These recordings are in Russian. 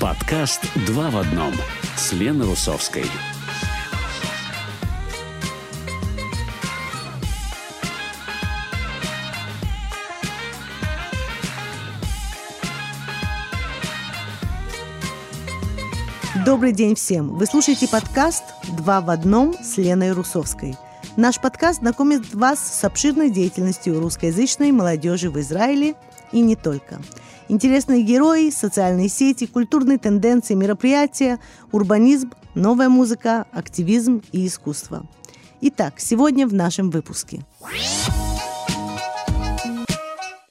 Подкаст «Два в одном» с Леной Русовской. Добрый день всем! Вы слушаете подкаст «Два в одном» с Леной Русовской. Наш подкаст знакомит вас с обширной деятельностью русскоязычной молодежи в Израиле и не только. Интересные герои, социальные сети, культурные тенденции, мероприятия, урбанизм, новая музыка, активизм и искусство. Итак, сегодня в нашем выпуске.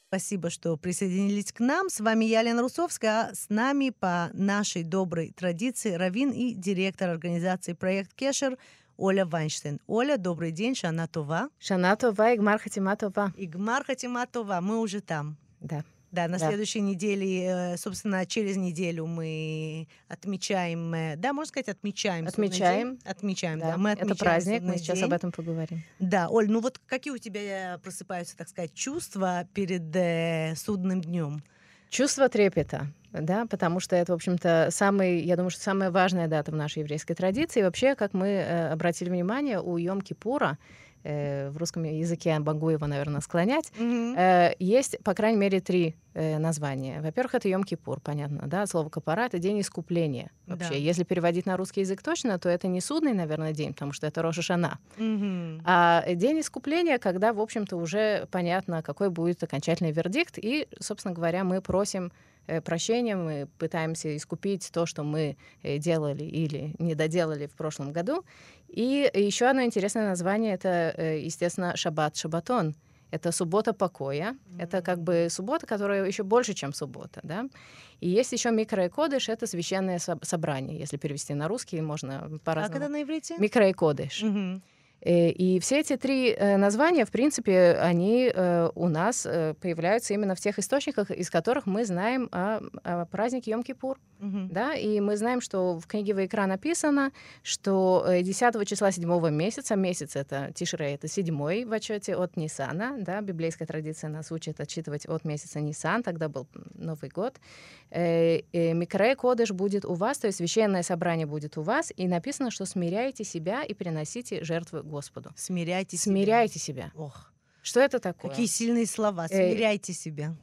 Спасибо, что присоединились к нам. С вами я, Лена Русовская, а с нами по нашей доброй традиции Равин и директор организации «Проект Кешер» Оля Вайнштейн. Оля, добрый день, Шана Това. Шана Това, Игмар Хатима Това. Игмар Хатима Това, мы уже там. Да. Да, на Да. следующей неделе, э, собственно, через неделю мы отмечаем, э, да, можно сказать, отмечаем. Отмечаем. день? Отмечаем, да. Да, Мы это отмечаем праздник, мы сейчас день. об этом поговорим. Да, Оль, ну вот какие у тебя просыпаются, так сказать, чувства перед э, судным днем? Чувство трепета, да, потому что это, в общем-то, самый, я думаю, что самая важная дата в нашей еврейской традиции. И вообще, как мы э, обратили внимание, у Йом-Кипура, э, в русском языке могу его, наверное, склонять, Э, Есть, по крайней мере, три э, названия. Во-первых, это Йом-Кипур, понятно, да, слово «капара» — это день искупления вообще. Да. Если переводить на русский язык точно, то это не судный, наверное, день, потому что это Роша Шана. Мгм. А день искупления, когда, в общем-то, уже понятно, какой будет окончательный вердикт, и, собственно говоря, мы просим прощения, мы пытаемся искупить то, что мы э, делали или не доделали в прошлом году. И еще одно интересное название — это, э, естественно, Шаббат, Шабатон. Это суббота покоя. Это как бы суббота, которая еще больше, чем суббота, да. И есть еще микро и кодыш, это священное со- собрание. Если перевести на русский, можно Как это по-разному. на иврите? Микро и кодыш. Мгм. Э, И все эти три э, названия, в принципе, они э, у нас э, появляются именно в тех источниках, из которых мы знаем о, о празднике Йом-Кипур. Мгм. Да? И мы знаем, что в книге Вайкра написано, что э, 10 числа седьмого месяца, месяц это Тишрей, это седьмой в отчете от Нисана, да? библейская традиция нас учит отчитывать от месяца Нисан, тогда был Новый год. Э, э, Микрей Кодыш будет у вас, то есть священное собрание будет у вас, и написано, что смиряйте себя и приносите жертвы Господу. Смиряйте себя. Смиряйте себя. Ох, Что это такое? какие сильные слова. Э, Смиряйте себя.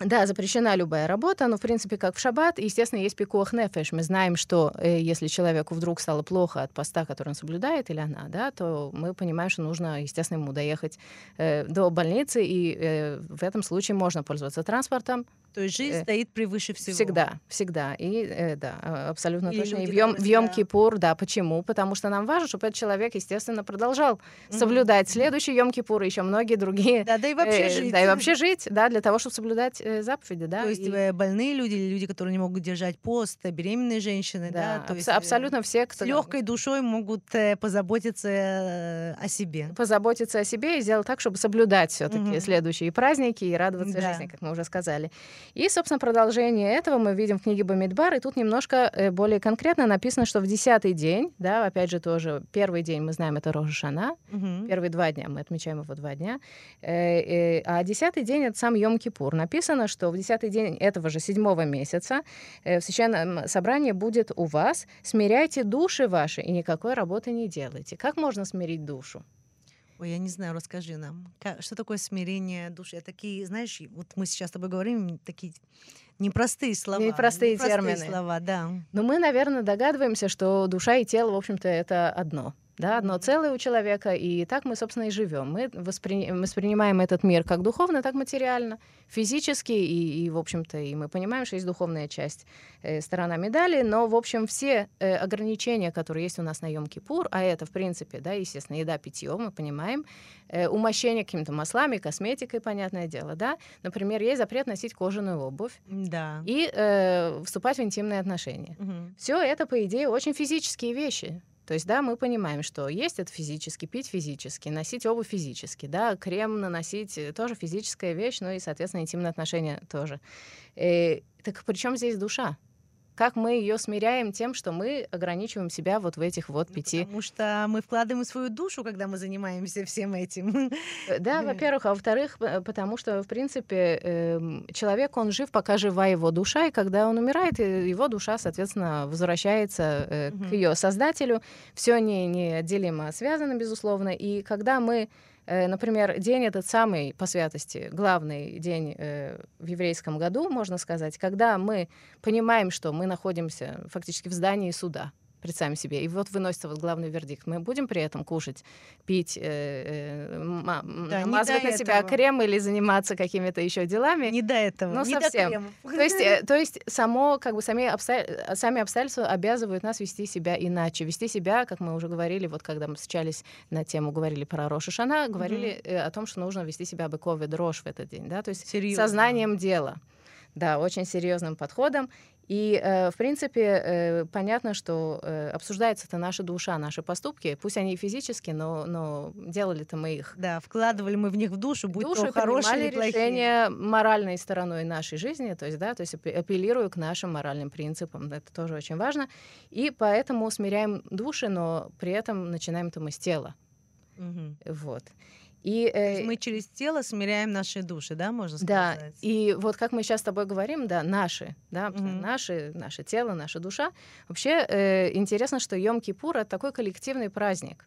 Да, запрещена любая работа, но, в принципе, как в шаббат, естественно, есть пикуах нефеш. Мы знаем, что э, если человеку вдруг стало плохо от поста, который он соблюдает, или она, да, то мы понимаем, что нужно, естественно, ему доехать э, до больницы, и э, в этом случае можно пользоваться транспортом. То есть жизнь э, стоит превыше всего. Всегда, всегда. И э, да, а, абсолютно Или точно. И в Йом, в Йом Кипур, да, почему? Потому что нам важно, чтобы этот человек, естественно, продолжал Мгм. соблюдать следующий Йом Кипур и еще многие другие Да, да и вообще Э, жить. Да, и вообще жить, да, для того, чтобы соблюдать э, заповеди, да. То есть и- э, больные люди люди, которые не могут держать пост, э, беременные женщины, да, да, то абс- есть э, абсолютно все, с кто легкой душой могут э, позаботиться э, о себе. позаботиться о себе и сделать так, чтобы соблюдать все-таки Мгм. следующие праздники и радоваться Да. жизни, как мы уже сказали. И, собственно, продолжение этого мы видим в книге Бамидбар, и тут немножко э, более конкретно написано, что в десятый день, да, опять же тоже первый день мы знаем это Рожешана, Мгм. Первые два дня, мы отмечаем его два дня. Э, э, А десятый день — это сам Йом-Кипур. Написано, что в десятый день этого же седьмого месяца в священном собрании будет у вас «Смиряйте души ваши и никакой работы не делайте». Как можно смирить душу? Ой, я не знаю, расскажи нам, что такое смирение души? Это такие, знаешь, вот мы сейчас с тобой говорим, такие непростые слова. Непростые термины. слова, да. Но мы, наверное, догадываемся, что душа и тело, в общем-то, это одно. Да, одно целое у человека, и так мы, собственно, и живем. Мы воспри... воспринимаем этот мир как духовно, так материально, физически, и, и, в общем-то, и мы понимаем, что есть духовная часть, э, сторона медали, но, в общем, все э, ограничения, которые есть у нас на Йом-Кипур, а это, в принципе, да, естественно, еда, питье, мы понимаем, э, умощение какими-то маслами, косметикой, понятное дело, да. Например, есть запрет носить кожаную обувь Да. и э, вступать в интимные отношения. Мгм. Все это, по идее, очень физические вещи. То есть, да, мы понимаем, что есть это физически, пить физически, носить обувь физически, да, крем наносить э, тоже физическая вещь, ну и, соответственно, интимные отношения тоже. Э, так при чем здесь душа? Как мы ее смиряем тем, что мы ограничиваем себя вот в этих вот Ну, пяти. Потому что мы вкладываем свою душу, когда мы занимаемся всем этим. Э, Да, во-первых, а во-вторых, п- потому что, в принципе, эм, человек, он жив, пока жива его душа, и когда он умирает, э, его душа, соответственно, возвращается э, к ее создателю. Все не, неотделимо связано, безусловно. И когда мы, э, например, день этот самый по святости, главный день э, в еврейском году, можно сказать, когда мы понимаем, что мы находимся фактически в здании суда, представим себе, и вот выносится вот главный вердикт. Мы будем при этом кушать, пить, э, э, Да, намазывать до на себя этого. крем или заниматься какими-то еще делами. Не до этого. Ну, не до совсем. кремов. То есть, э, то есть само, как бы сами, обстоя- сами обстоятельства обязывают нас вести себя иначе. Вести себя, как мы уже говорили, вот когда мы встречались на тему, говорили про Роша Шана, говорили э, о том, что нужно вести себя быковый дрожь в этот день. Да? То есть Серьёзно. сознанием дела. Да, очень серьезным подходом. И, э, в принципе, э, понятно, что э, обсуждается это наша душа, наши поступки. Пусть они и физически, но, но делали-то мы их Да, вкладывали мы в них в душу, будь души то хорошие или плохие. решения моральной стороной нашей жизни, то есть, да, то есть апе- апеллирую к нашим моральным принципам, это тоже очень важно, и поэтому смиряем души, но при этом начинаем-то мы с тела, Мгм. вот. И, То есть э, мы через тело смиряем наши души, да, можно да, сказать? и вот как мы сейчас с тобой говорим, да, наши, да, Мгм. наши, наше тело, наша душа. Вообще э, интересно, что Йом-Кипур — это такой коллективный праздник.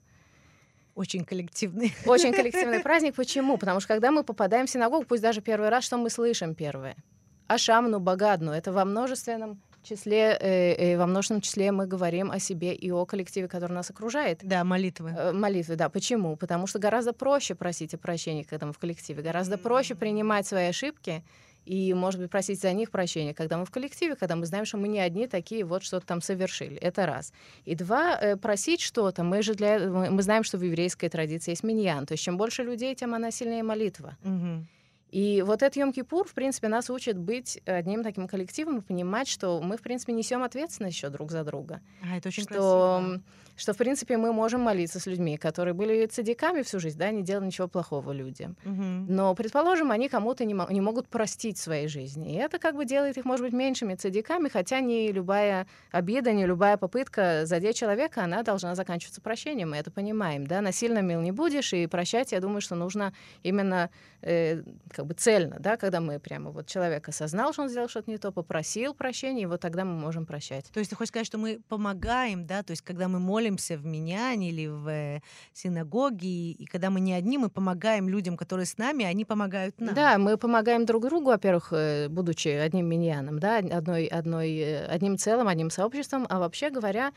Очень коллективный. Очень коллективный праздник. Почему? Потому что когда мы попадаем в синагогу, пусть даже первый раз, что мы слышим первое? Ашамну, Багадну. Это во множественном числе, э, э, во множественном числе мы говорим о себе и о коллективе, который нас окружает. Да, молитвы. Э, Молитвы, да. Почему? Потому что гораздо проще просить о прощении, когда мы в коллективе. Гораздо проще принимать свои ошибки и, может быть, просить за них прощения, когда мы в коллективе, когда мы знаем, что мы не одни такие, вот что-то там совершили. Это раз. И два, э, просить что-то. Мы же для... мы знаем, что в еврейской традиции есть миньян. То есть чем больше людей, тем она сильнее молитва. Мгм. И вот этот Йом-Кипур, в принципе, нас учит быть одним таким коллективом и понимать, что мы, в принципе, несем ответственность еще друг за друга А, это очень что, красиво. Что, в принципе, мы можем молиться с людьми, которые были цадиками всю жизнь, да, не делали ничего плохого людям. Мгм. Но, предположим, они кому-то не, не могут простить своей жизни. И это как бы делает их, может быть, меньшими цадиками, хотя не любая обида, не любая попытка задеть человека, она должна заканчиваться прощением. Мы это понимаем, да. Насильно мил не будешь, и прощать, я думаю, что нужно именно э, как бы цельно, да, когда мы прямо вот человек осознал, что он сделал что-то не то, попросил прощения, и вот тогда мы можем прощать. То есть ты хочешь сказать, что мы помогаем, да, то есть когда мы молимся в Миняне или в э, синагоге, и, когда мы не одни, мы помогаем людям, которые с нами, они помогают нам. Да, мы помогаем друг другу, во-первых, э, будучи одним миньяном, да, одной, одной, э, одним целым, одним сообществом. А вообще говоря,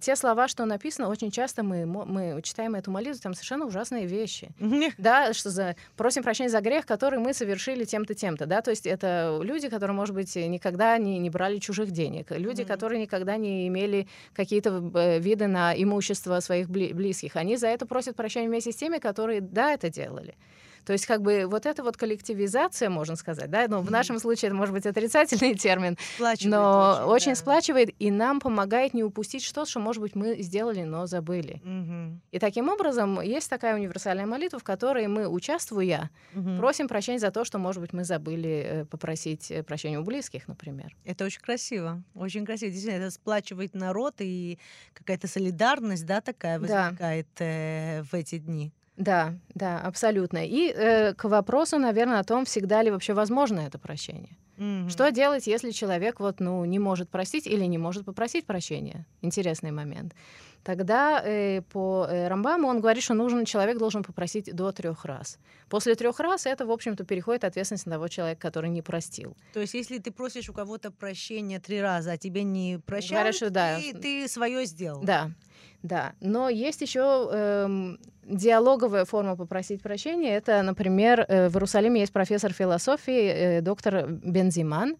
те слова, что написано, очень часто мы, мы читаем эту молитву, там совершенно ужасные вещи. Да, что за просим прощения за грех, который мы совершили тем-то, тем-то, да, то есть это люди, которые, может быть, никогда не, не брали чужих денег, люди, которые никогда не имели какие-то виды на имущество своих бли- близких, они за это просят прощения вместе с теми, которые, да, это делали. То есть как бы вот эта вот коллективизация, можно сказать, да, ну в нашем случае это может быть отрицательный термин, Сплачивает но очень, да. сплачивает и нам помогает не упустить что-то, что, может быть, мы сделали, но забыли. Мгм. И таким образом есть такая универсальная молитва, в которой мы, участвуя, Мгм. просим прощения за то, что, может быть, мы забыли э, попросить э, прощения у близких, например. Это очень красиво, очень красиво. Действительно, это сплачивает народ, и какая-то солидарность, да, такая Да. возникает э, в эти дни. Да, да, абсолютно. И э, к вопросу, наверное, о том, всегда ли вообще возможно это прощение. Мгм. Что делать, если человек вот, ну, не может простить или не может попросить прощения? Интересный момент. Тогда э, по э, Рамбаму он говорит, что нужен человек должен попросить до трех раз. После трех раз это, в общем-то, переходит ответственность на того человека, который не простил. То есть, если ты просишь у кого-то прощения три раза, а тебе не прощают, Говорят, что да. ты, ты свое сделал. Да, да. Но есть еще эм, диалоговая форма попросить прощения. Это, например, э, в Иерусалиме есть профессор философии, э, доктор Бензиман,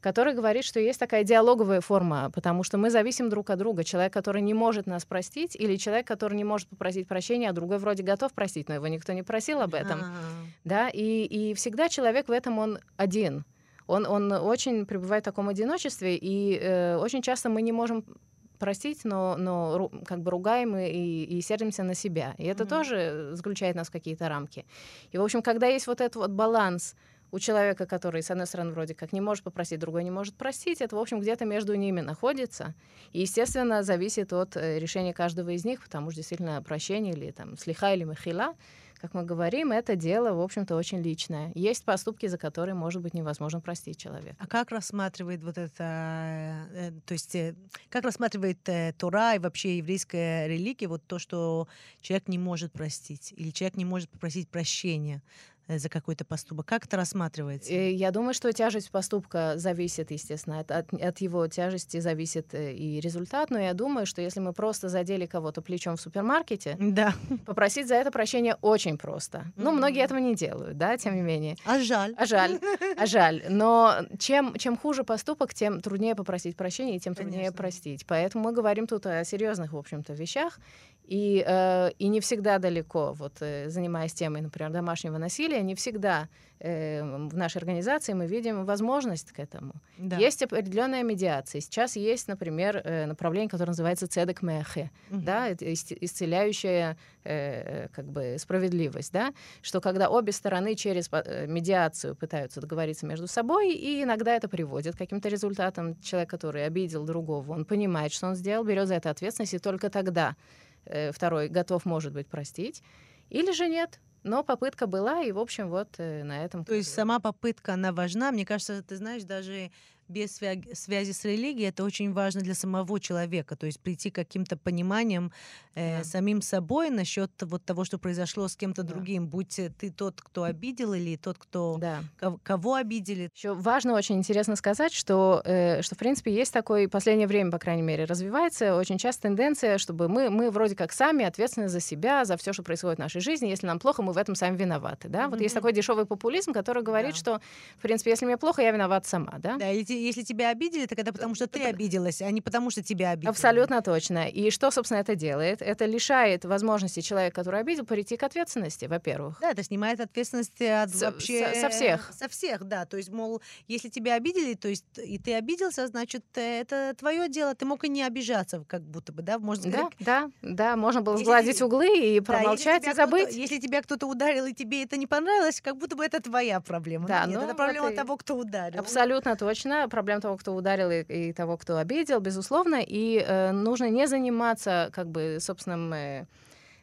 который говорит, что есть такая диалоговая форма, потому что мы зависим друг от друга. Человек, который не может нас простить, или человек, который не может попросить прощения, а другой вроде готов простить, но его никто не просил об этом. А, Да, и, и всегда человек в этом он один. Он, он очень пребывает в таком одиночестве, и э, очень часто мы не можем простить, но, но как бы ругаем и, и, сердимся на себя. И это Мгм. тоже заключает нас в какие-то рамки. И, в общем, когда есть вот этот вот баланс у человека, который, с одной стороны, вроде как не может попросить, другой не может простить, это, в общем, где-то между ними находится. И, естественно, зависит от э, решения каждого из них, потому что действительно прощение или там слиха или махила, как мы говорим, это дело, в общем-то, очень личное. Есть поступки, за которые, может быть, невозможно простить человека. А как рассматривает вот это, э, то есть э, как рассматривает э, Тора и вообще еврейская религия вот то, что человек не может простить или человек не может попросить прощения? Э, за какой-то поступок? Как это рассматривается? Э, я думаю, что тяжесть поступка зависит, естественно, от, от, от его тяжести зависит э, и результат, но я думаю, что если мы просто задели кого-то плечом в супермаркете, да. попросить за это прощение очень просто. Mm-hmm. Ну, многие этого не делают, да, тем не менее. А жаль. А жаль, а жаль. Но чем, чем хуже поступок, тем труднее попросить прощения и тем Конечно. труднее простить. Поэтому мы говорим тут о серьезных, в общем-то, вещах. И, э, и не всегда далеко, вот занимаясь темой, например, домашнего насилия, не всегда э, в нашей организации мы видим возможность к этому. Да. Есть определенная медиация. Сейчас есть, например, э, направление, которое называется цедек мехе, угу. да, исцеляющая э, как бы справедливость, да, что когда обе стороны через э, медиацию пытаются договориться между собой, и иногда это приводит к каким-то результатам. Человек, который обидел другого, он понимает, что он сделал, берет за это ответственность, и только тогда Э, второй готов, может быть, простить, или же нет. Но попытка была, и, в общем, вот э, на этом... То есть сама попытка, она важна. Мне кажется, ты знаешь, даже без связи, с религией это очень важно для самого человека, то есть прийти к каким-то пониманием э, да. самим собой насчет вот того, что произошло с кем-то да. другим, будь ты тот, кто обидел или тот, кто да. кого, кого обидели. Еще важно очень интересно сказать, что э, что в принципе есть такой последнее время, по крайней мере, развивается очень часто тенденция, чтобы мы мы вроде как сами ответственны за себя, за все, что происходит в нашей жизни. Если нам плохо, мы в этом сами виноваты, да. Mm-hmm. Вот есть такой дешевый популизм, который говорит, да. что в принципе, если мне плохо, я виноват сама, да. Да, или если тебя обидели, так это потому, что ты обиделась, а не потому, что тебя обидели. Абсолютно точно. И что, собственно, это делает? Это лишает возможности человека, который обидел, перейти к ответственности, во-первых. Да, это снимает ответственность от с, вообще... Со, со всех. Со всех, да. То есть, мол, если тебя обидели, то есть и ты обиделся, значит, это твое дело. Ты мог и не обижаться, как будто бы, да? Можно да, да, да. Можно было сгладить углы и промолчать да, и забыть. Если тебя кто-то ударил, и тебе это не понравилось, как будто бы это твоя проблема. Да, Нет, ну, это проблема это... того, кто ударил. Абсолютно точно. Проблема того, кто ударил, и, и того, кто обидел, безусловно. И э, нужно не заниматься, как бы, собственным... Э,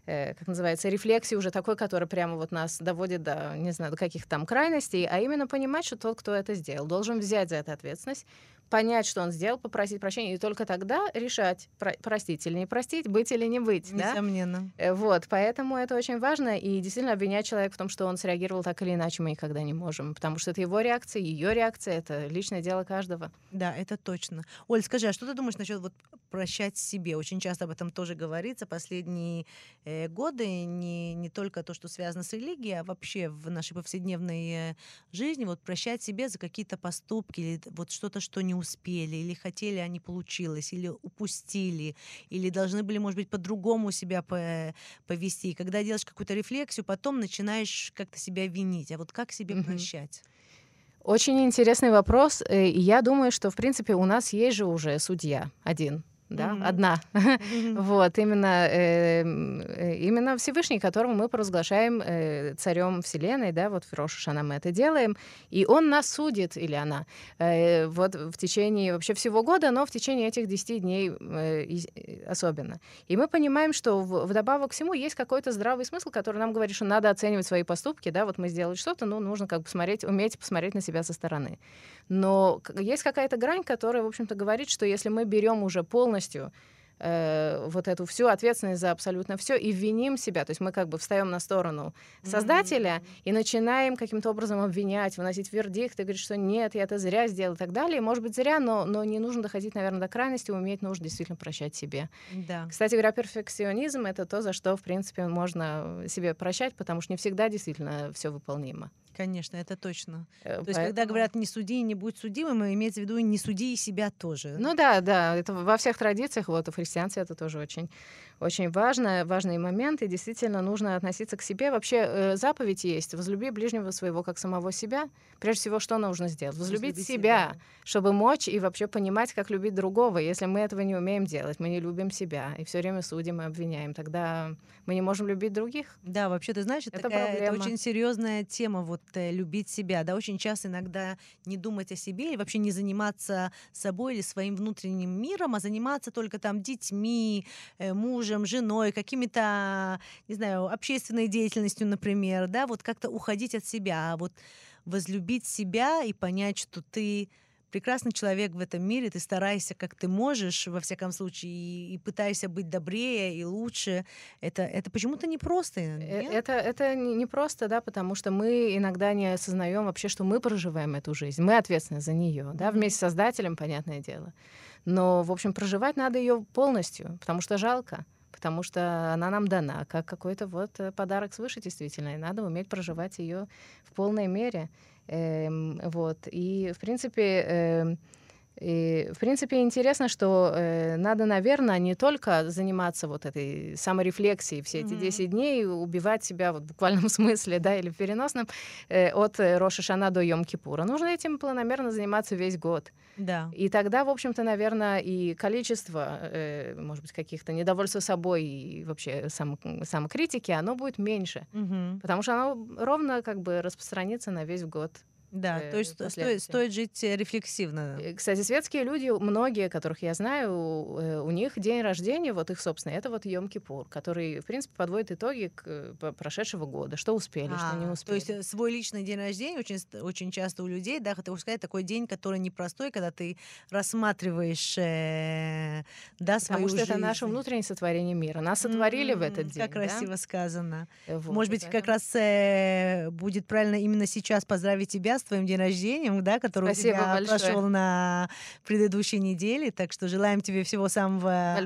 э, как называется, рефлексии уже такой, который прямо вот нас доводит до, не знаю, до каких-то там крайностей, а именно понимать, что тот, кто это сделал, должен взять за это ответственность, понять, что он сделал, попросить прощения, и только тогда решать, про простить или не простить, быть или не быть. Несомненно. Да? Э, вот, поэтому это очень важно, и действительно обвинять человека в том, что он среагировал так или иначе, мы никогда не можем, потому что это его реакция, ее реакция, это личное дело каждого. Да, это точно. Оль, скажи, а что ты думаешь насчет вот прощать себе? Очень часто об этом тоже говорится последние э, годы, не, не только то, что связано с религией, а вообще в нашей повседневной э, жизни, вот прощать себе за какие-то поступки или вот что-то, что не успели, или хотели, а не получилось, или упустили, или должны были, может быть, по-другому себя повести. И когда делаешь какую-то рефлексию, потом начинаешь как-то себя винить. А вот как себе mm-hmm. прощать? Очень интересный вопрос. Э, и я думаю, что, в принципе, у нас есть же уже судья один да, mm-hmm. одна. Mm-hmm. вот, именно, э, э, именно Всевышний, которому мы провозглашаем э, царем Вселенной, да, вот в Рошашана мы это делаем, и он нас судит, или она, э, вот в течение вообще всего года, но в течение этих 10 дней э, э, особенно. И мы понимаем, что в, вдобавок к всему есть какой-то здравый смысл, который нам говорит, что надо оценивать свои поступки, да, вот мы сделали что-то, ну, нужно как бы посмотреть, уметь посмотреть на себя со стороны. Но есть какая-то грань, которая, в общем-то, говорит, что если мы берем уже полностью э, вот эту всю ответственность за абсолютно все и виним себя. То есть мы как бы встаем на сторону создателя mm-hmm. и начинаем каким-то образом обвинять, выносить вердикт и говорить, что нет, я это зря сделал и так далее. может быть, зря, но, но не нужно доходить, наверное, до крайности, уметь нужно действительно прощать себе. Да. Кстати говоря, перфекционизм — это то, за что, в принципе, можно себе прощать, потому что не всегда действительно все выполнимо. Конечно, это точно. Э, То есть, когда говорят «не суди и не будь судимым», имеется в виду «не суди и себя тоже». Ну да, да, это во всех традициях, вот, в христианстве это тоже очень, очень важно, важный момент, и действительно нужно относиться к себе. Вообще э, заповедь есть «возлюби ближнего своего, как самого себя». Прежде всего, что нужно сделать? Возлюбить себя, себя, чтобы мочь и вообще понимать, как любить другого. Если мы этого не умеем делать, мы не любим себя, и все время судим и обвиняем, тогда мы не можем любить других. Да, вообще, ты знаешь, это, это, такая, это очень серьезная тема, вот любить себя, да, очень часто иногда не думать о себе или вообще не заниматься собой или своим внутренним миром, а заниматься только там детьми, э, мужем, женой, какими-то, не знаю, общественной деятельностью, например, да, вот как-то уходить от себя, а вот возлюбить себя и понять, что ты прекрасный человек в этом мире, ты стараешься, как ты можешь, во всяком случае, и, и пытаешься быть добрее и лучше. Это, это почему-то непросто. Э, Нет? Это, это не просто, да, потому что мы иногда не осознаем вообще, что мы проживаем эту жизнь. Мы ответственны за нее, да, вместе с создателем, понятное дело. Но, в общем, проживать надо ее полностью, потому что жалко потому что она нам дана как какой-то вот э, подарок свыше действительно, и надо уметь проживать ее в полной мере. Эм, вот. И, в принципе, эм, и, в принципе, интересно, что э, надо, наверное, не только заниматься вот этой саморефлексией все эти 10 дней, убивать себя вот в буквальном смысле, да, или в переносном, э, от э, Роша Шана до Йом-Кипура. Нужно этим планомерно заниматься весь год. Да. И тогда, в общем-то, наверное, и количество, э, может быть, каких-то недовольства собой и вообще сам, самокритики, оно будет меньше. Мгм. Потому что оно ровно как бы распространится на весь год. Да, э, то есть сто- стоит, стоит жить рефлексивно. Э, Кстати, светские люди, многие, которых я знаю, э, у них день рождения, вот их собственный, это вот Йом-Кипур, который, в принципе, подводит итоги к э, прошедшего года, что успели, что не А, успели. То есть свой личный день рождения очень, очень часто у людей, да, хотел сказать, такой день, который непростой, когда ты рассматриваешь, э, да, свою Потому что это жизнь. наше внутреннее сотворение мира. Нас сотворили в этот М, день. Как да? красиво сказано. Вот, Может быть, как поэтому- раз э, будет правильно именно сейчас поздравить тебя с твоим день рождения, да, который Спасибо у тебя большое. прошел на предыдущей неделе. Так что желаем тебе всего самого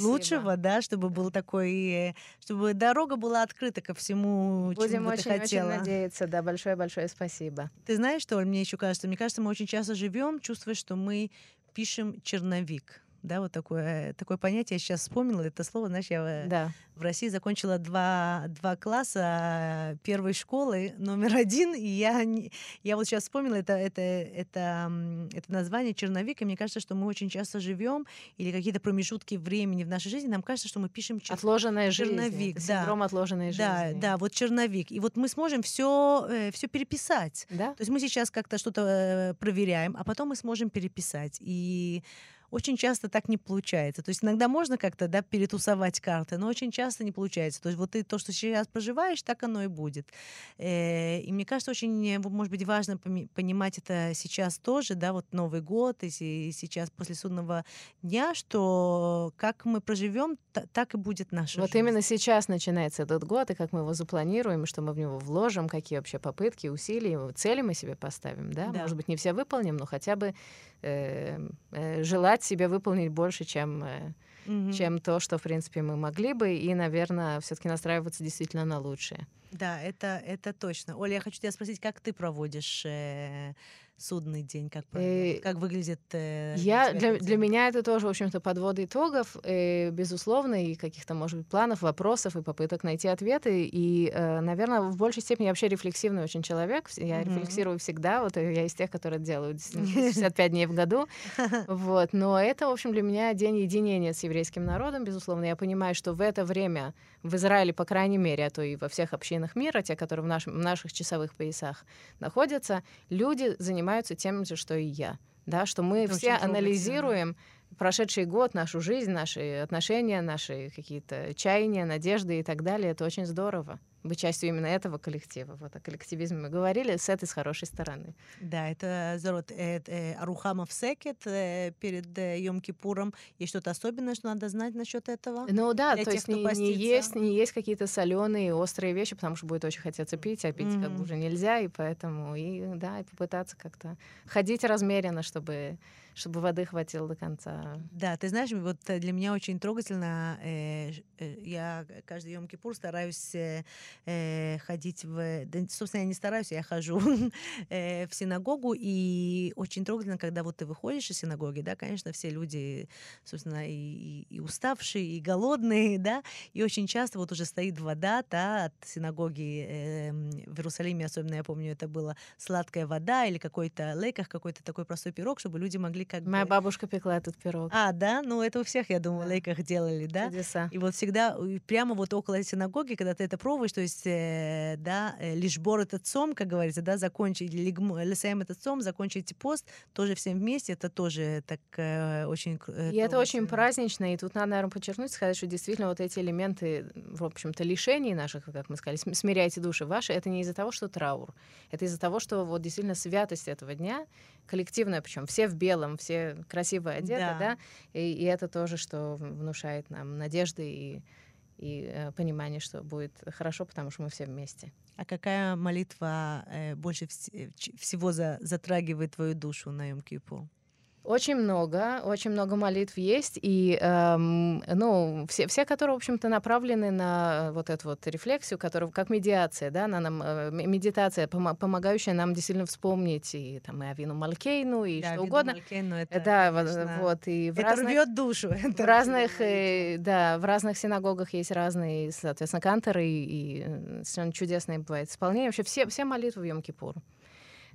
лучшего, да, чтобы был такой, чтобы дорога была открыта ко всему, Будем чему бы ты хотела. надеяться. Да, большое-большое спасибо. Ты знаешь, что мне еще кажется? Мне кажется, мы очень часто живем, чувствуя, что мы пишем черновик. Да, вот такое, такое понятие я сейчас вспомнила. Это слово, знаешь, я э, Да. в России закончила два, два класса первой школы, номер один, и я, я вот сейчас вспомнила это, это, это, это название черновик, и мне кажется, что мы очень часто живем, или какие-то промежутки времени в нашей жизни, нам кажется, что мы пишем чер- Отложенная жизнь. черновик, Это да. Синдром отложенной Да, жизни. да, вот черновик. И вот мы сможем все, все переписать. Да? То есть мы сейчас как-то что-то э, проверяем, а потом мы сможем переписать. И очень часто так не получается. То есть иногда можно как-то да, перетусовать карты, но очень часто не получается. То есть вот ты то, что сейчас проживаешь, так оно и будет. Э, И мне кажется, очень, может быть, важно понимать это сейчас тоже, да, вот Новый год и се- и сейчас после судного дня, что как мы проживем, та- так и будет наша Вот жизнь. именно сейчас начинается этот год, и как мы его запланируем, что мы в него вложим, какие вообще попытки, усилия, цели мы себе поставим, да? Да. Может быть, не все выполним, но хотя бы э, э, желать себе выполнить больше, чем, э, Мгм. чем то, что, в принципе, мы могли бы, и, наверное, все-таки настраиваться действительно на лучшее. Да, это, это точно. Оля, я хочу тебя спросить, как ты проводишь э, судный день? Как? Э, как выглядит э, Я, для, для меня это тоже, в общем-то, подводы итогов, э, безусловно, и каких-то, может быть, планов, вопросов и попыток найти ответы. И, э, наверное, в большей степени я вообще рефлексивный очень человек. Я Мгм. рефлексирую всегда. Вот э, я из тех, которые делают 65 дней в году. Вот. Но это, в общем, для меня день единения с еврейским народом, безусловно. Я понимаю, что в это время в Израиле, по крайней мере, а то и во всех общинах мира, те, которые в, нашем, в наших часовых поясах находятся, люди занимаются тем же, что и я. Да, что мы Это все анализируем прошедший год, нашу жизнь, наши отношения, наши какие-то чаяния, надежды и так далее. Это очень здорово быть частью именно этого коллектива. Вот о коллективизме мы говорили с этой, с хорошей стороны. Да, это здорово. Э, э, Арухама в секет э, перед Йом-Кипуром. Есть что-то особенное, что надо знать насчет этого? Ну да, Для то тех, есть не, не есть, не есть какие-то соленые, острые вещи, потому что будет очень хотеться пить, а пить как Мгм. бы уже нельзя, и поэтому и да, и попытаться как-то ходить размеренно, чтобы чтобы воды хватило до конца. Да, ты знаешь, вот э, для меня очень трогательно. э, э, я каждый Йом-Кипур стараюсь э, э, ходить в... да, собственно, я не стараюсь, я хожу в синагогу, и очень трогательно, когда вот ты выходишь из синагоги, да, конечно, все люди, собственно, и, и- уставшие, и голодные, да, и очень часто вот уже стоит вода, да, от синагоги э, в Иерусалиме, особенно я помню, это была сладкая вода или какой-то лейках, какой-то такой простой пирог, чтобы люди могли как Моя бы... бабушка пекла этот пирог. А, да? Ну, это у всех, я думаю, Да. лейках делали, да? Чудеса. И вот всегда прямо вот около синагоги, когда ты это пробуешь, то есть, э, да, э, лишь бор этот сом, как говорится, да, закончить, лисаем этот сом, закончить пост, тоже всем вместе, это тоже так э, очень... Э, и это очень празднично, и тут надо, наверное, подчеркнуть, сказать, что действительно вот эти элементы, в общем-то, лишений наших, как мы сказали, смиряйте души ваши, это не из-за того, что траур, это из-за того, что вот действительно святость этого дня, коллективная, причем все в белом, все красиво одеты, да, да? И, и это тоже, что внушает нам надежды и и э, понимание, что будет хорошо, потому что мы все вместе. А какая молитва э, больше вс- э, всего за- затрагивает твою душу на Йом-Кипур? Очень много, очень много молитв есть, и, эм, ну, все, все, которые, в общем-то, направлены на вот эту вот рефлексию, которая как медиация, да, на нам, э, медитация, пом- помогающая нам действительно вспомнить и там и Авину Малькейну, и да, что угодно. Малькейну, это, да, конечно, вот, и в это разных, рвет душу. в разных, э, да, в разных синагогах есть разные, соответственно, канторы, и, и совершенно чудесные бывает исполнение. Вообще все, все молитвы в Йом-Кипур.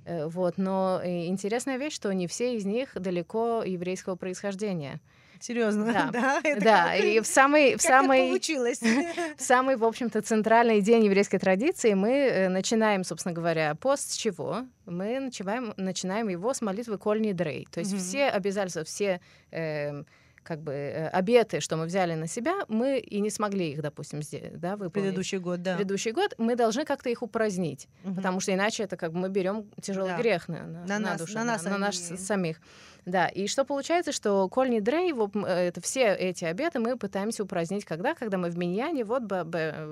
Э, вот. Но интересная вещь, что не все из них далеко еврейского происхождения. Серьезно, да, да, это да. Как, и в самый, в самый, получилось? в самый, в общем-то, центральный день еврейской традиции мы э, начинаем, собственно говоря, пост с чего? Мы начинаем, начинаем его с молитвы Кольни Дрей. То есть mm-hmm. все обязательства, все э, как бы э, обеты, что мы взяли на себя, мы и не смогли их, допустим, да, выполнить. Предыдущий год, да. Предыдущий год мы должны как-то их упразднить, угу. потому что иначе это как бы мы берем тяжелый да. грех на, на, на, на нас, душу, на, нас, на, на нас самих. Да, и что получается, что Кольни Дрей, вот, это все эти обеты мы пытаемся упразднить когда? Когда мы в Миньяне, вот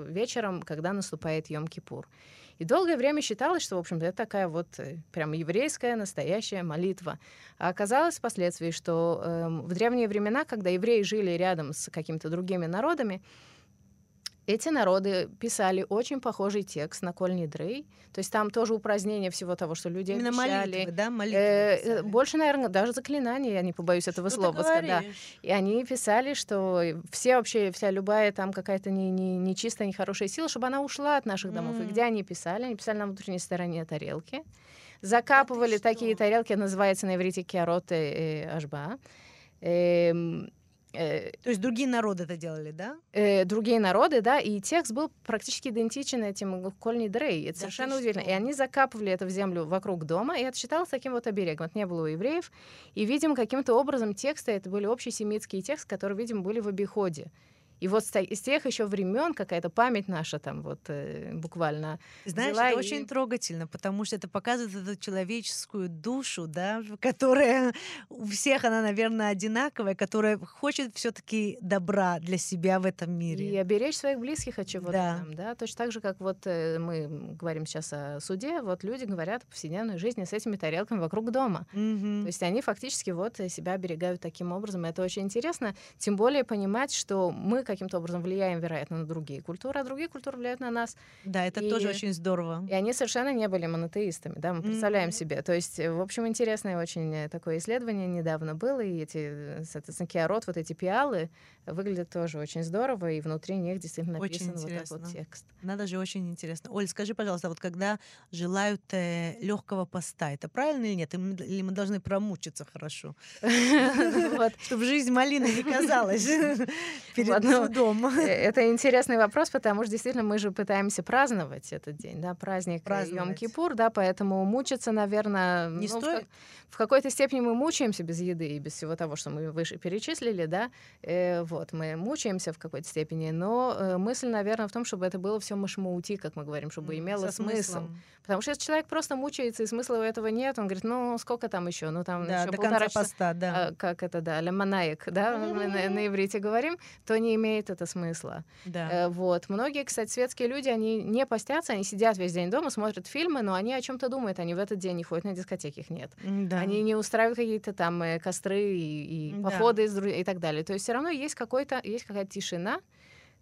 вечером, когда наступает Йом-Кипур. И долгое время считалось, что, в общем-то, это такая вот э, прям еврейская настоящая молитва. А оказалось впоследствии, что э, в древние времена, когда евреи жили рядом с какими-то другими народами, эти народы писали очень похожий текст на Коль Дрей. То есть там тоже упразднение всего того, что люди Именно обещали. молитвы, да? Молитвы э, больше, наверное, даже заклинания, я не побоюсь этого что слова сказать. Да. И они писали, что все вообще, вся любая там какая-то не, не, нечистая, нехорошая сила, чтобы она ушла от наших домов. Mm. И где они писали? Они писали на внутренней стороне тарелки. Закапывали такие тарелки, называется на иврите киароты э, ажба. Эм, Э, То есть другие народы это делали, да? Э, другие народы, да, и текст был практически идентичен этим Кольни Дрей. Это да совершенно удивительно. Что? И они закапывали это в землю вокруг дома, и это считалось таким вот оберегом. Это не было у евреев. И, видимо, каким-то образом тексты, это были общесемитские тексты, которые, видимо, были в обиходе. И вот с тех еще времен какая-то память наша там вот э, буквально. Знаешь, это и... очень трогательно, потому что это показывает эту человеческую душу, да, которая у всех она, наверное, одинаковая, которая хочет все-таки добра для себя в этом мире. И оберечь своих близких от чего-то да. там, да. Точно так же, как вот э, мы говорим сейчас о суде, вот люди говорят в повседневной жизни с этими тарелками вокруг дома. Mm-hmm. То есть они фактически вот себя оберегают таким образом. Это очень интересно, тем более понимать, что мы каким-то образом влияем, вероятно, на другие культуры, а другие культуры влияют на нас. Да, это и, тоже очень здорово. И они совершенно не были монотеистами, да, мы представляем mm-hmm. себе. То есть, в общем, интересное очень такое исследование недавно было, и эти, соответственно, киарот, вот эти пиалы, выглядят тоже очень здорово, и внутри них действительно написан очень вот такой вот текст. Надо же, очень интересно. Оль, скажи, пожалуйста, вот когда желают э, легкого поста, это правильно или нет? Или мы должны промучиться хорошо? Чтобы жизнь малины не казалась перед судом. Э, это интересный вопрос, потому что действительно мы же пытаемся праздновать этот день, да, праздник Йом-Кипур, да, поэтому мучиться, наверное, не ну, стоит. В, в какой-то степени мы мучаемся без еды и без всего того, что мы выше перечислили, да, э, вот, мы мучаемся в какой-то степени, но э, мысль, наверное, в том, чтобы это было все машмаути, как мы говорим, чтобы mm, имело смысл. Потому что если человек просто мучается, и смысла у этого нет, он говорит, ну, сколько там еще? Ну, там да, еще до полтора конца часа, поста, да. А, как это, да, ляманаек, да, мы на, на иврите говорим, то не имеет это смысла. Да. Э, вот. Многие, кстати, светские люди, они не постятся, они сидят весь день дома, смотрят фильмы, но они о чем-то думают, они в этот день не ходят на дискотеки, их нет. Да. Они не устраивают какие-то там э, костры и, и да. походы и так далее. То есть все равно есть какой-то, есть какая-то тишина,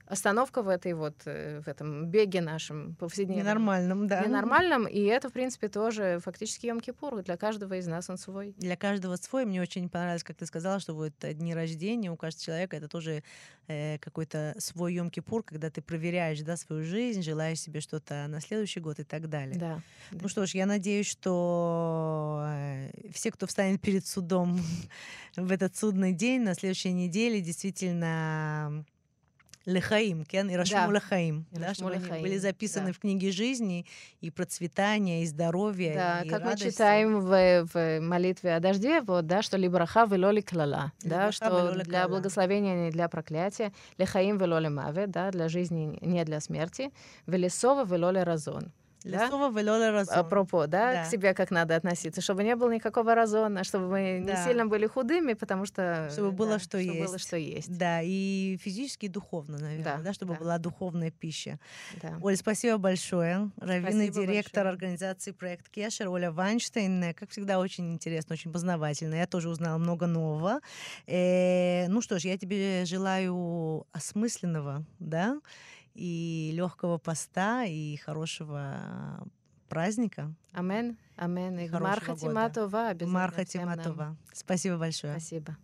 остановка в этой вот э, в этом беге нашем повседневном. Ненормальном, да. Ненормальном, и это, в принципе, тоже фактически Йом-Кипур. Для каждого из нас он свой. Для каждого свой. Мне очень понравилось, как ты сказала, что вот дни рождения у каждого человека это тоже э, какой-то свой Йом-Кипур, когда ты проверяешь, да, свою жизнь, желаешь себе что-то на следующий год и так далее. Да. Ну да. что ж, я надеюсь, что э, все, кто встанет перед судом в этот судный день на следующей неделе, действительно Лехаим, кен, и Рашму Да. Лехаим, да, чтобы они Лехаим, были записаны да. в книге жизни и процветания, и здоровья, Да, и как мы радости. читаем в, в молитве о дожде, вот, да, что либраха велоли клала, да, что для клала. благословения, не для проклятия, лехаим велоли маве, да, для жизни, не для смерти, велесова велоли разон. Да? Велола разон. Апропо, да, Да. к себе как надо относиться, чтобы не было никакого разона, чтобы мы не Да. сильно были худыми, потому что... Чтобы было, да, что чтобы было, есть. что есть. Да, и физически, и духовно, наверное, да, Да, чтобы да. была духовная пища. Да. Оль, спасибо большое. Спасибо директор большое. организации «Проект Кешер» Оля Вайнштейн. Как всегда, очень интересно, очень познавательно. Я тоже узнала много нового. Э, ну что ж, я тебе желаю осмысленного, да, и легкого поста, и хорошего праздника. Амен, амен. И Марха. Тиматова обязательно Марха. Тиматова. Спасибо большое. Спасибо.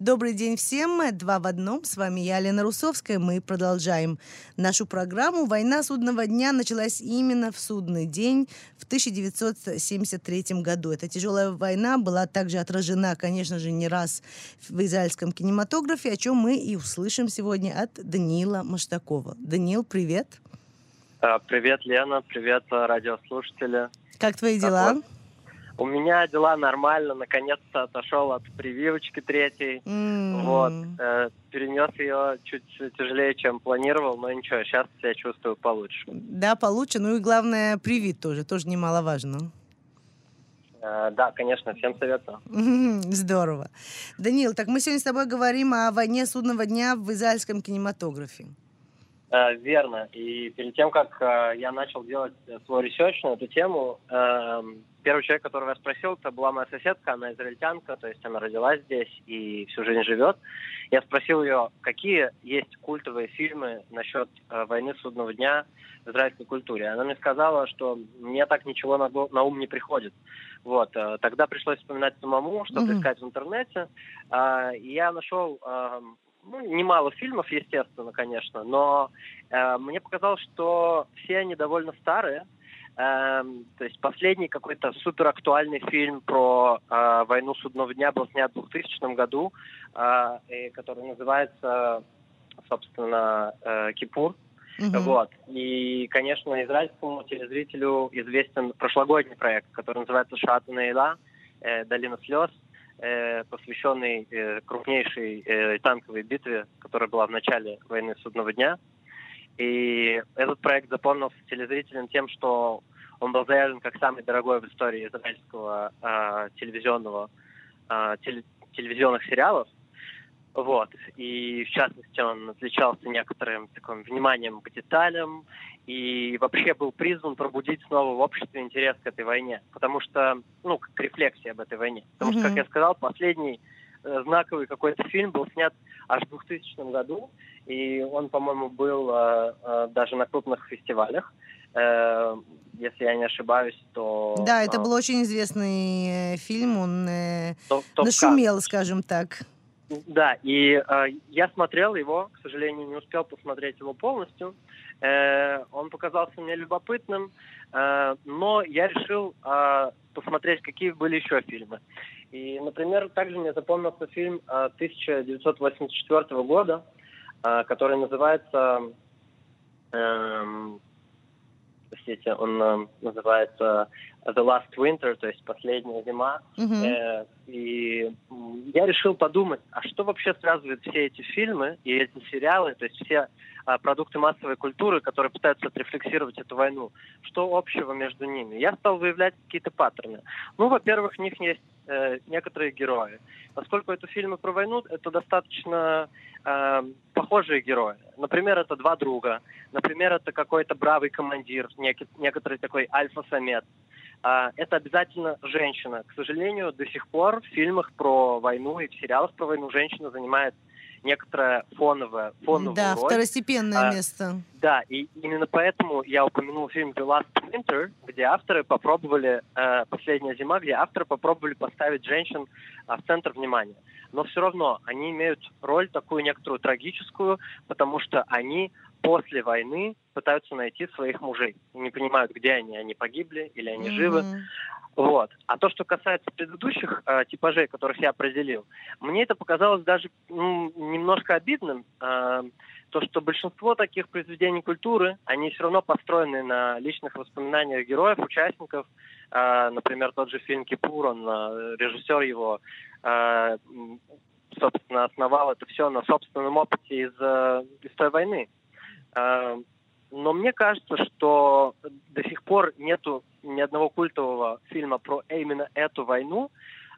Добрый день всем. Два в одном. С вами я, Лена Русовская. Мы продолжаем нашу программу. Война судного дня началась именно в судный день в 1973 году. Эта тяжелая война была также отражена, конечно же, не раз в израильском кинематографе, о чем мы и услышим сегодня от Даниила Маштакова. Даниил, привет. А, Привет, Лена, привет, а, радиослушатели. Как твои Как дела? вас? У меня дела нормально, наконец-то отошел от прививочки третьей. М, Вот, э, перенес ее чуть тяжелее, чем планировал, но ничего, сейчас себя чувствую получше. Да, получше. Ну и главное, привит тоже. Тоже немаловажно. Э, да, конечно, всем советую. Здорово. Данил, так мы сегодня с тобой говорим о войне судного дня в израильском кинематографе. Э, верно. И перед тем, как э, я начал делать э, свой research на эту тему, эм, первый человек, которого я спросил, это была моя соседка, она израильтянка, то есть она родилась здесь и всю жизнь живет. Я спросил ее, какие есть культовые фильмы насчет войны судного дня в израильской культуре. Она мне сказала, что мне так ничего на, на ум не приходит. Вот, тогда пришлось вспоминать самому, что-то Мгм. искать в интернете. И я нашел эм, ну, немало фильмов, естественно, конечно, но э, мне показалось, что все они довольно старые. Эм, то есть последний какой-то супер актуальный фильм про э, войну судного дня был снят в 2000 году, э, и который называется, собственно, э, «Кипур». Мгм. Вот. И, конечно, израильскому телезрителю известен прошлогодний проект, который называется «Шат Нейла», э, «Долина слез», э, посвященный э, крупнейшей э, танковой битве, которая была в начале войны судного дня. И этот проект запомнился телезрителям тем, что он был заявлен как самый дорогой в истории израильского э, телевизионного э, теле- телевизионных сериалов. Вот. И в частности он отличался некоторым таким вниманием к деталям и вообще был призван пробудить снова в обществе интерес к этой войне. Потому что, ну, к рефлексии об этой войне. Потому что, Мгм. как я сказал, последний э, знаковый какой-то фильм был снят аж в 2000 году, и он, по-моему, был э, э, даже на крупных фестивалях. Э, если я не ошибаюсь, то... Да, это э, был очень известный э, фильм, он э, топ- нашумел, скажем так. Да, и э, я смотрел его, к сожалению, не успел посмотреть его полностью. Э, он показался мне любопытным, э, но я решил э, посмотреть, какие были еще фильмы. И, например, также мне запомнился фильм э, 1984 года, э, который называется... эм, простите, он э, называется The Last Winter, то есть «Последняя зима». Э, И я решил подумать, а что вообще связывает все эти фильмы и эти сериалы, то есть все а, продукты массовой культуры, которые пытаются отрефлексировать эту войну, что общего между ними? Я стал выявлять какие-то паттерны. Ну, во-первых, в них есть э, некоторые герои. Поскольку это фильмы про войну, это достаточно э, похожие герои. Например, это два друга. Например, это какой-то бравый командир, нек- некоторый такой альфа-самец. А, это обязательно женщина. К сожалению, до сих пор в фильмах про войну и в сериалах про войну женщина занимает некоторое фоновое, фоновую Да, роль. второстепенное А, место. Да, и именно поэтому я упомянул фильм The Last Winter, где авторы попробовали, э, «Последняя зима», где авторы попробовали поставить женщин а, в центр внимания. Но все равно они имеют роль такую некоторую трагическую, потому что они после войны пытаются найти своих мужей. Не понимают, где они, они погибли или они mm-hmm. живы. Вот. А то, что касается предыдущих э, типажей, которых я определил, мне это показалось даже ну, немножко обидным. Э, то, что большинство таких произведений культуры, они все равно построены на личных воспоминаниях героев, участников. Э, например, тот же фильм «Кипур», он, э, режиссер его, э, собственно, основал это все на собственном опыте из, э, из той войны. Э, но мне кажется, что до сих пор нету ни одного культового фильма про именно эту войну,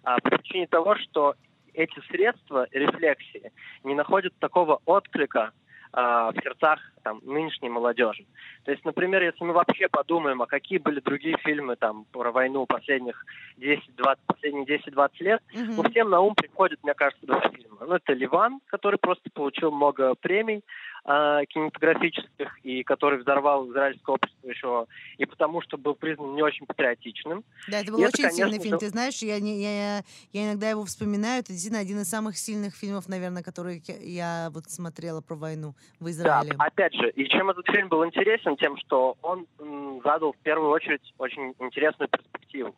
а, по причине того, что эти средства рефлексии не находят такого отклика а, в сердцах там, нынешней молодежи. То есть, например, если мы вообще подумаем, а какие были другие фильмы там про войну последних 10-20, последних 10-20 лет, mm-hmm. ну, всем на ум приходит, мне кажется, два фильма. Ну, это «Ливан», который просто получил много премий, э, кинематографических, и который взорвал израильское общество еще и потому, что был признан не очень патриотичным. Да, это был и очень это, сильный фильм. Ты знаешь, я, не, я, я иногда его вспоминаю. Это действительно один из самых сильных фильмов, наверное, которые я вот смотрела про войну в Израиле. Да, опять же, и чем этот фильм был интересен, тем, что он задал в первую очередь очень интересную перспективу.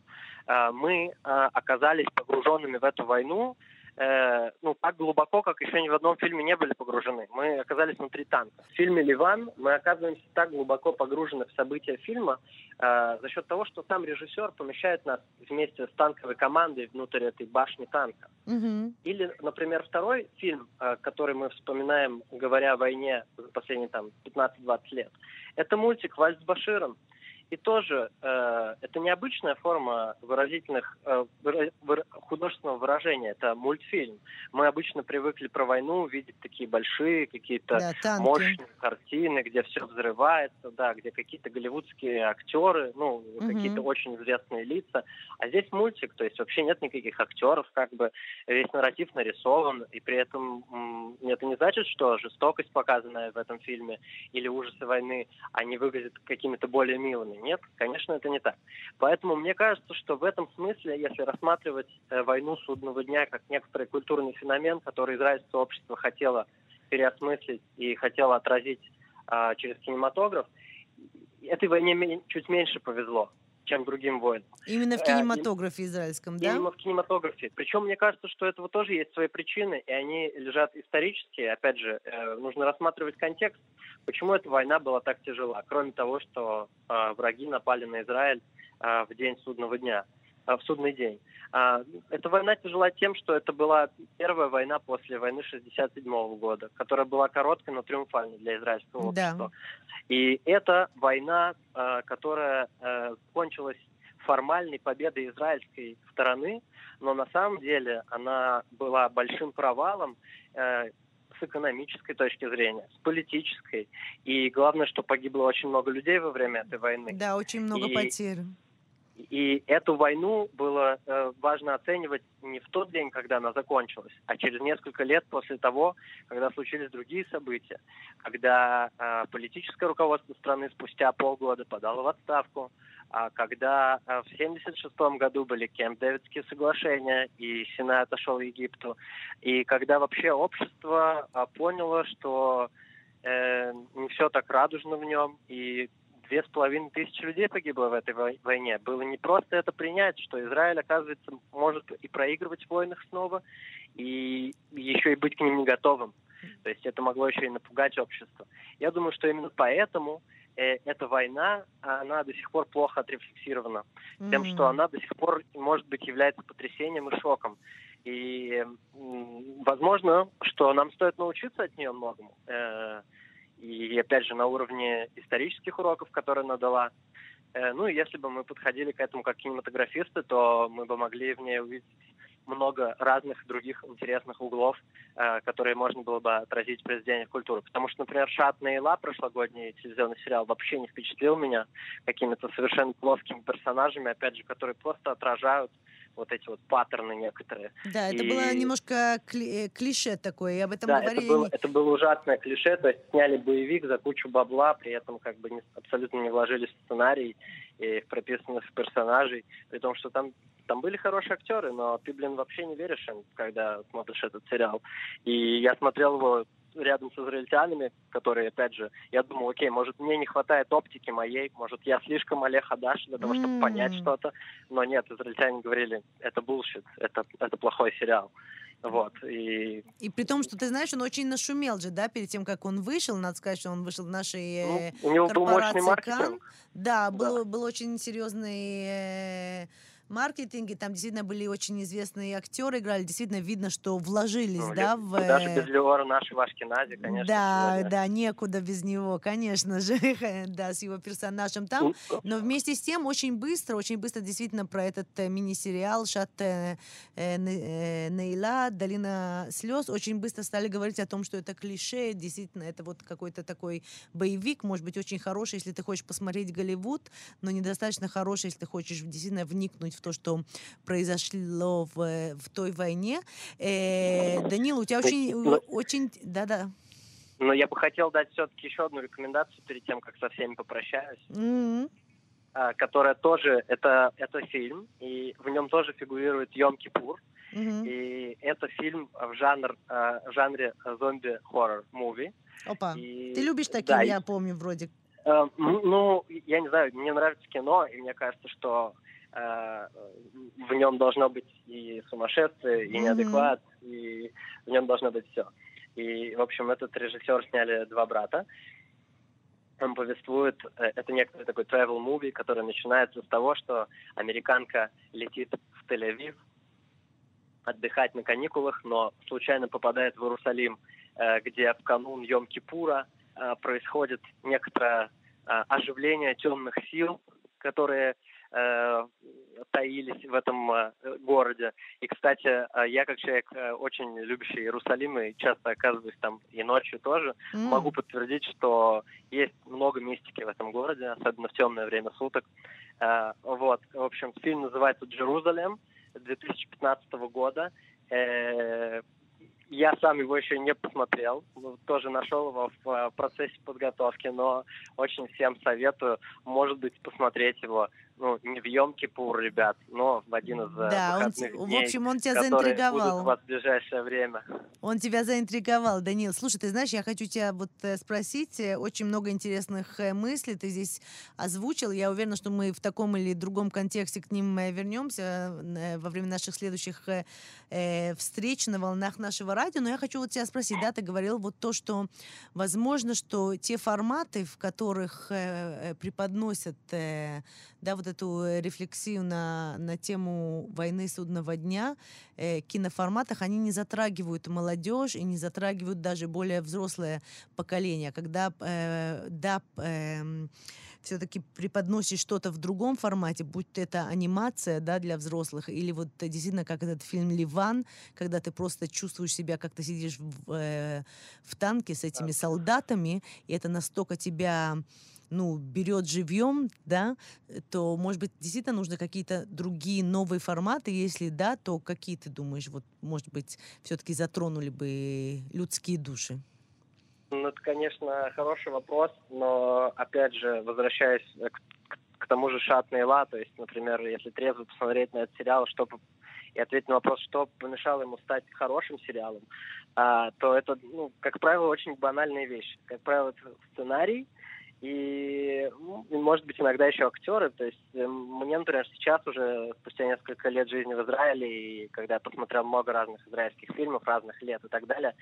Э, мы э, оказались погруженными в эту войну, э, ну, так глубоко, как еще ни в одном фильме не были погружены. Мы оказались внутри танка. В фильме «Ливан» мы оказываемся так глубоко погружены в события фильма э, за счет того, что сам режиссер помещает нас вместе с танковой командой внутрь этой башни танка. Mm-hmm. Или, например, второй фильм, э, который мы вспоминаем, говоря о войне за последние там 15-20 лет, это мультик «Вальс с Баширом». И тоже э, это необычная форма выразительных э, выра, выра, художественного выражения. Это мультфильм. Мы обычно привыкли про войну видеть такие большие какие-то да, мощные картины, где все взрывается, да, где какие-то голливудские актеры, ну угу. какие-то очень известные лица. А здесь мультик, то есть вообще нет никаких актеров, как бы весь нарратив нарисован, и при этом м, это не значит, что жестокость показанная в этом фильме или ужасы войны, они выглядят какими-то более милыми. Нет, конечно, это не так. Поэтому мне кажется, что в этом смысле, если рассматривать э, войну судного дня как некоторый культурный феномен, который израильское общество хотело переосмыслить и хотело отразить э, через кинематограф, этой войне чуть меньше повезло чем другим войнам. Именно в э, кинематографе израильском, да? Именно в кинематографе. Причем мне кажется, что этого тоже есть свои причины, и они лежат исторические. Опять же, э, нужно рассматривать контекст, почему эта война была так тяжела. Кроме того, что э, враги напали на Израиль в день судного дня в судный день. Эта война тяжела тем, что это была первая война после войны 67 года, которая была короткой, но триумфальной для израильского общества. Да. И это война, э, которая э, кончилась формальной победой израильской стороны, но на самом деле она была большим провалом э, с экономической точки зрения, с политической. И главное, что погибло очень много людей во время этой войны. Да, очень много и, потерь. И эту войну было э, важно оценивать не в тот день, когда она закончилась, а через несколько лет после того, когда случились другие события, когда э, политическое руководство страны спустя полгода подало в отставку, а когда э, в 1976 году были Кемп-Дэвидские соглашения, и Синай отошел Египту, и когда вообще общество э, поняло, что э, не все так радужно в нем, и две с половиной тысячи людей погибло в этой войне. Было не просто это принять, что Израиль, оказывается, может и проигрывать в войнах снова, и еще и быть к ним не готовым. То есть это могло еще и напугать общество. Я думаю, что именно поэтому э, эта война, она до сих пор плохо отрефлексирована. Mm-hmm. Тем, что она до сих пор, может быть, является потрясением и шоком. И, возможно, что нам стоит научиться от нее многому. Э, и опять же на уровне исторических уроков, которые она дала. Э, ну и если бы мы подходили к этому как кинематографисты, то мы бы могли в ней увидеть много разных других интересных углов, э, которые можно было бы отразить в произведениях культуры. Потому что, например, «Шат Ила», прошлогодний телевизионный сериал, вообще не впечатлил меня какими-то совершенно плоскими персонажами, опять же, которые просто отражают вот эти вот паттерны некоторые. Да, это и... было немножко кли- э, клише такое, и об этом да, говорили. Это было, это было ужасное клише, то есть сняли боевик за кучу бабла, при этом как бы не, абсолютно не вложили в сценарий и в прописанных персонажей, при том, что там там были хорошие актеры, но ты, блин, вообще не веришь им, когда смотришь этот сериал. И я смотрел его рядом с израильтянами, которые, опять же, я думал, окей, может, мне не хватает оптики моей, может, я слишком Олег Хадаш для того, чтобы понять что-то, но нет, израильтяне говорили, это bullshit, это, это плохой сериал. Вот, и... и при том, что ты знаешь, он очень нашумел же, да, перед тем, как он вышел, надо сказать, что он вышел в нашей ну, у него был мощный маркетинг. Кан. Да, был, да. был очень серьезный э, маркетинг, там действительно были очень известные актеры, играли, действительно видно, что вложились, ну, да, в... Даже без Лиора нашего Ашкенази, конечно. Да, сегодня. да, некуда без него, конечно же, да, с его персонажем там, ну, но вместе с тем очень быстро, очень быстро действительно про этот э, мини-сериал «Шат э, э, Нейла», «Долина слез», очень быстро стали говорить о том, что это клише, действительно, это вот какой-то такой боевик, может быть, очень хороший, если ты хочешь посмотреть Голливуд, но недостаточно хороший, если ты хочешь действительно вникнуть в то, что произошло в, в той войне. Э, Данил, у тебя очень, очень, да-да. Но я бы хотел дать все-таки еще одну рекомендацию перед тем, как со всеми попрощаюсь. Mm-hmm которая тоже это это фильм и в нем тоже фигурирует Йом Кипур mm-hmm. и это фильм в жанр э, жанре зомби хоррор муви. Опа, и, ты любишь такие, да, я помню вроде. Э, ну я не знаю, мне нравится кино и мне кажется, что в нем должно быть и сумасшествие, и неадекват, mm-hmm. и в нем должно быть все. И, в общем, этот режиссер сняли два брата. Он повествует, э, это некоторый такой travel movie, который начинается с того, что американка летит в Тель-Авив отдыхать на каникулах, но случайно попадает в Иерусалим, э, где в канун Йом-Кипура происходит некоторое оживление темных сил, которые э, таились в этом э, городе. И, кстати, э, я как человек э, очень любящий Иерусалим и часто оказываюсь там и ночью тоже, mm. могу подтвердить, что есть много мистики в этом городе, особенно в темное время суток. Э, вот, в общем, фильм называется «Джерузалем» 2015 года. Э, я сам его еще не посмотрел, ну, тоже нашел его в э, процессе подготовки, но очень всем советую, может быть, посмотреть его ну, не в Йом-Кипур, ребят, но в один из э, да, выходных он, дней, в общем, он тебя заинтриговал. будут у вас в ближайшее время. Он тебя заинтриговал, Данил. Слушай, ты знаешь, я хочу тебя вот э, спросить, очень много интересных мыслей ты здесь озвучил. Я уверена, что мы в таком или другом контексте к ним вернемся во время наших следующих встреч на волнах нашего радио. Но я хочу вот тебя спросить, да, ты говорил вот то, что возможно, что те форматы, в которых преподносят, да, вот вот эту э, рефлексию на, на тему войны судного дня э, киноформатах, они не затрагивают молодежь и не затрагивают даже более взрослое поколение. Когда, э, да, э, все-таки преподносишь что-то в другом формате, будь это анимация да, для взрослых, или вот действительно как этот фильм «Ливан», когда ты просто чувствуешь себя, как ты сидишь в, э, в танке с этими солдатами, и это настолько тебя ну, берет живьем, да, то, может быть, действительно нужны какие-то другие новые форматы. Если да, то какие ты думаешь, вот, может быть, все-таки затронули бы людские души? Ну, это, конечно, хороший вопрос, но, опять же, возвращаясь к, к, к тому же Шат Нейла, то есть, например, если трезво посмотреть на этот сериал, что и ответить на вопрос, что помешало ему стать хорошим сериалом, а, то это, ну, как правило, очень банальные вещи. Как правило, это сценарий, и, ну, может быть, иногда еще актеры. То есть э, мне, например, сейчас уже, спустя несколько лет жизни в Израиле, и когда я посмотрел много разных израильских фильмов, разных лет и так далее,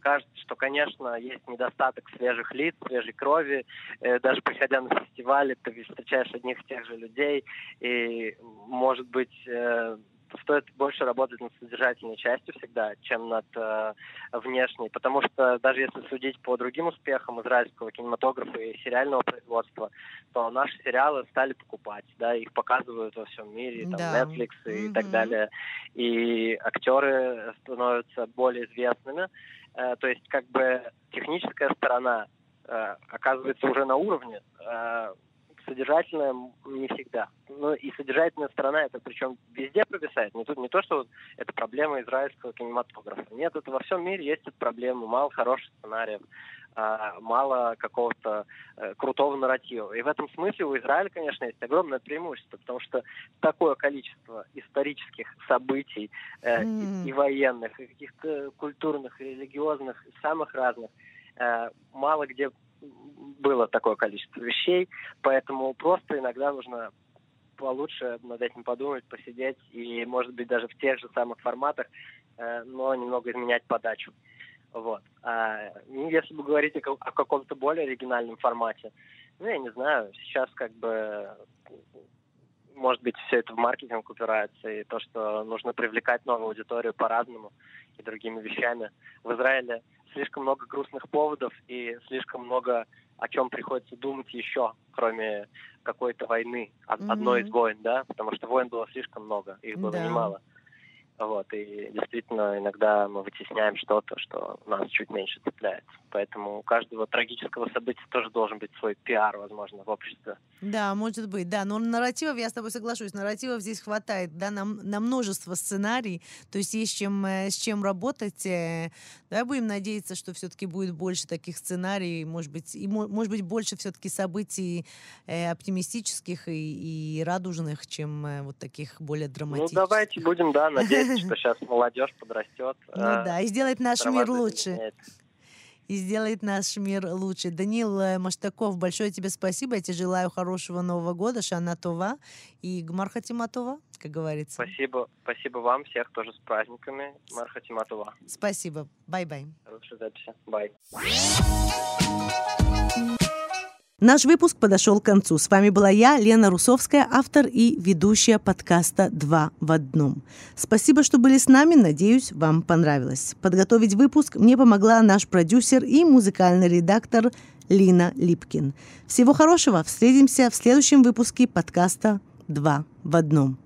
кажется, что, конечно, есть недостаток свежих лиц, свежей крови. Э, даже приходя на фестивали, ты встречаешь одних и тех же людей, и, может быть, э, стоит больше работать над содержательной частью всегда, чем над э, внешней, потому что даже если судить по другим успехам израильского кинематографа и сериального производства, то наши сериалы стали покупать, да, их показывают во всем мире, там, да. Netflix и mm-hmm. так далее, и актеры становятся более известными, э, то есть как бы техническая сторона э, оказывается уже на уровне, э, содержательная не всегда. Ну и содержательная сторона это причем везде провисает. Не, то, не то, что это проблема израильского кинематографа. Нет, это во всем мире есть эта проблема. Мало хороших сценариев, а, мало какого-то э, крутого нарратива. И в этом смысле у Израиля, конечно, есть огромное преимущество, потому что такое количество исторических событий mm. и, и военных, и каких-то культурных, и религиозных, и самых разных, э, мало где было такое количество вещей, поэтому просто иногда нужно получше над этим подумать, посидеть и, может быть, даже в тех же самых форматах, э, но немного изменять подачу. Вот. А, ну, если бы говорить о, о каком-то более оригинальном формате, ну, я не знаю, сейчас как бы, может быть, все это в маркетинг упирается, и то, что нужно привлекать новую аудиторию по-разному и другими вещами. В Израиле слишком много грустных поводов и слишком много о чем приходится думать еще, кроме какой-то войны, mm-hmm. одной из войн, да, потому что войн было слишком много, их было да. немало. Вот, и действительно иногда мы вытесняем что-то, что нас чуть меньше цепляет. Поэтому у каждого трагического события тоже должен быть свой пиар, возможно, в обществе. Да, может быть, да. Но нарративов, я с тобой соглашусь, нарративов здесь хватает, да, на, на множество сценарий, то есть есть чем, э, с чем работать. Э. Давай будем надеяться, что все-таки будет больше таких сценариев, может быть, и может быть больше все-таки событий э, оптимистических и, и радужных, чем э, вот таких более ну, драматических. Ну, давайте будем, да, надеяться что сейчас молодежь подрастет. Ну э, да, и сделает наш мир лучше. И сделает наш мир лучше. Данил э, Маштаков, большое тебе спасибо. Я тебе желаю хорошего Нового года, Шана Това и Гмар Хатиматова, как говорится. Спасибо, спасибо вам всех тоже с праздниками. גמר חתימה טובה. Спасибо. Bye-bye. Хорошей записи. Bye. Наш выпуск подошел к концу. С вами была я, Лена Русовская, автор и ведущая подкаста «Два в одном». Спасибо, что были с нами. Надеюсь, вам понравилось. Подготовить выпуск мне помогла наш продюсер и музыкальный редактор Лина Липкин. Всего хорошего. Встретимся в следующем выпуске подкаста «Два в одном».